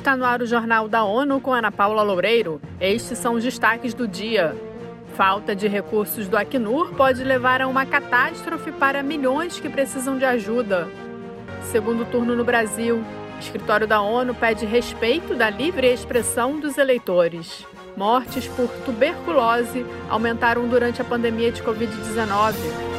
Está no ar o Jornal da ONU com Ana Paula Loureiro. Estes são os destaques do dia. Falta de recursos do Acnur pode levar a uma catástrofe para milhões que precisam de ajuda. Segundo turno no Brasil, escritório da ONU pede respeito da livre expressão dos eleitores. Mortes por tuberculose aumentaram durante a pandemia de Covid-19.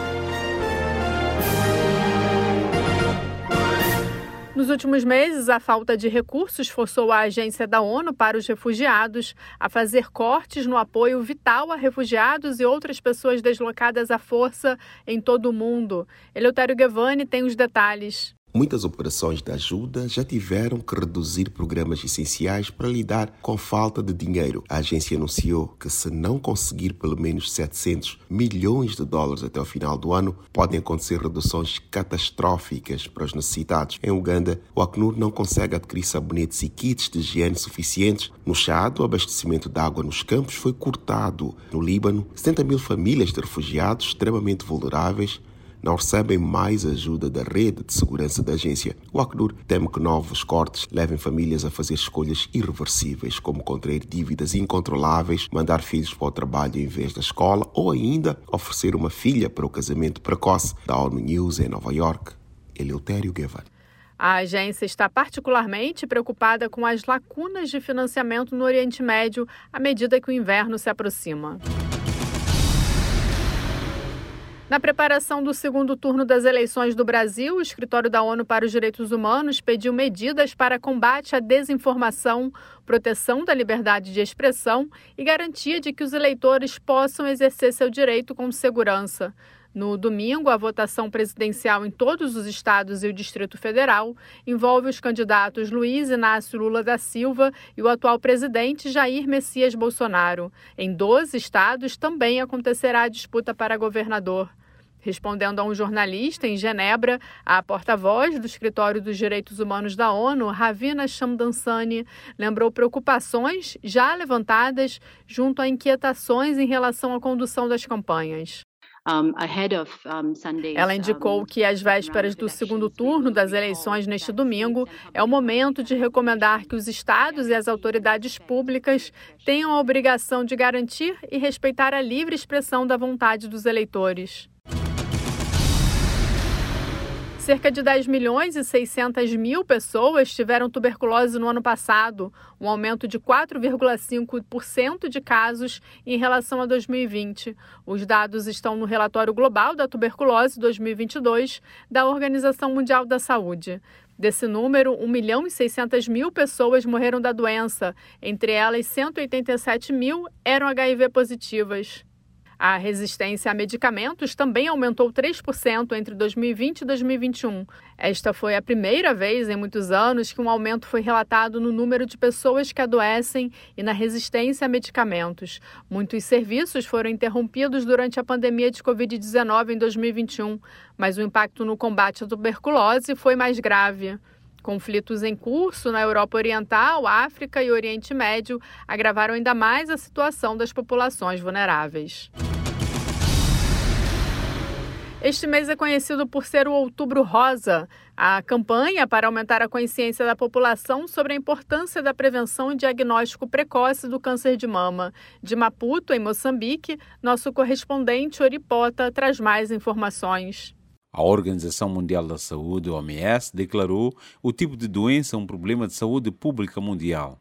Últimos meses, a falta de recursos forçou a Agência da ONU para os Refugiados a fazer cortes no apoio vital a refugiados e outras pessoas deslocadas à força em todo o mundo. Eleutério Gavani tem os detalhes. Muitas operações de ajuda já tiveram que reduzir programas essenciais para lidar com falta de dinheiro. A agência anunciou que, se não conseguir pelo menos 700 milhões de dólares até o final do ano, podem acontecer reduções catastróficas para os necessitados. Em Uganda, o Acnur não consegue adquirir sabonetes e kits de higiene suficientes. No Chad, o abastecimento de água nos campos foi cortado. No Líbano, 70 mil famílias de refugiados extremamente vulneráveis não recebem mais ajuda da rede de segurança da agência. O Acnur teme que novos cortes levem famílias a fazer escolhas irreversíveis, como contrair dívidas incontroláveis, mandar filhos para o trabalho em vez da escola ou ainda oferecer uma filha para o casamento precoce. Da ONU News em Nova York, Eleutério Guevara. A agência está particularmente preocupada com as lacunas de financiamento no Oriente Médio à medida que o inverno se aproxima. Na preparação do segundo turno das eleições do Brasil, o Escritório da ONU para os Direitos Humanos pediu medidas para combate à desinformação, proteção da liberdade de expressão e garantia de que os eleitores possam exercer seu direito com segurança. No domingo, a votação presidencial em todos os estados e o Distrito Federal envolve os candidatos Luiz Inácio Lula da Silva e o atual presidente Jair Messias Bolsonaro. Em 12 estados também acontecerá a disputa para governador. Respondendo a um jornalista em Genebra, a porta-voz do Escritório dos Direitos Humanos da ONU, Ravina Shamdansani, lembrou preocupações já levantadas junto a inquietações em relação à condução das campanhas. Ela indicou que, às vésperas do segundo turno das eleições neste domingo, é o momento de recomendar que os estados e as autoridades públicas tenham a obrigação de garantir e respeitar a livre expressão da vontade dos eleitores. Cerca de 10 milhões e 600 mil pessoas tiveram tuberculose no ano passado, um aumento de 4,5% de casos em relação a 2020. Os dados estão no relatório global da tuberculose 2022 da Organização Mundial da Saúde. Desse número, 1 milhão e 600 mil pessoas morreram da doença, entre elas 187 mil eram HIV positivas. A resistência a medicamentos também aumentou 3% entre 2020 e 2021. Esta foi a primeira vez em muitos anos que um aumento foi relatado no número de pessoas que adoecem e na resistência a medicamentos. Muitos serviços foram interrompidos durante a pandemia de Covid-19 em 2021, mas o impacto no combate à tuberculose foi mais grave. Conflitos em curso na Europa Oriental, África e Oriente Médio agravaram ainda mais a situação das populações vulneráveis. Este mês é conhecido por ser o Outubro Rosa, a campanha para aumentar a consciência da população sobre a importância da prevenção e diagnóstico precoce do câncer de mama. De Maputo, em Moçambique, nosso correspondente Oripota traz mais informações. A Organização Mundial da Saúde, OMS, declarou o tipo de doença um problema de saúde pública mundial.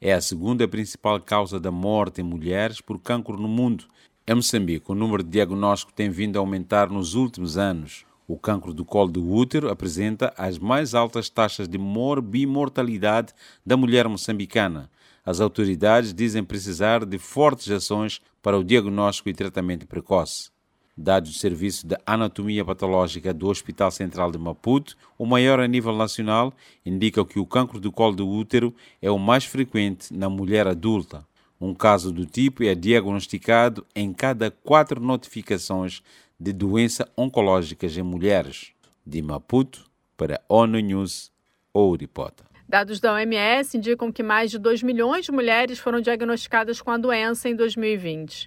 É a segunda principal causa da morte em mulheres por cancro no mundo em Moçambique, o número de diagnósticos tem vindo a aumentar nos últimos anos. O cancro do colo do útero apresenta as mais altas taxas de morbimortalidade da mulher moçambicana. As autoridades dizem precisar de fortes ações para o diagnóstico e tratamento precoce. Dados do Serviço de Anatomia Patológica do Hospital Central de Maputo, o maior a nível nacional, indicam que o cancro do colo do útero é o mais frequente na mulher adulta. Um caso do tipo é diagnosticado em cada quatro notificações de doença oncológicas em mulheres. De Maputo para ONU News, Ouripota. Dados da OMS indicam que mais de 2 milhões de mulheres foram diagnosticadas com a doença em 2020.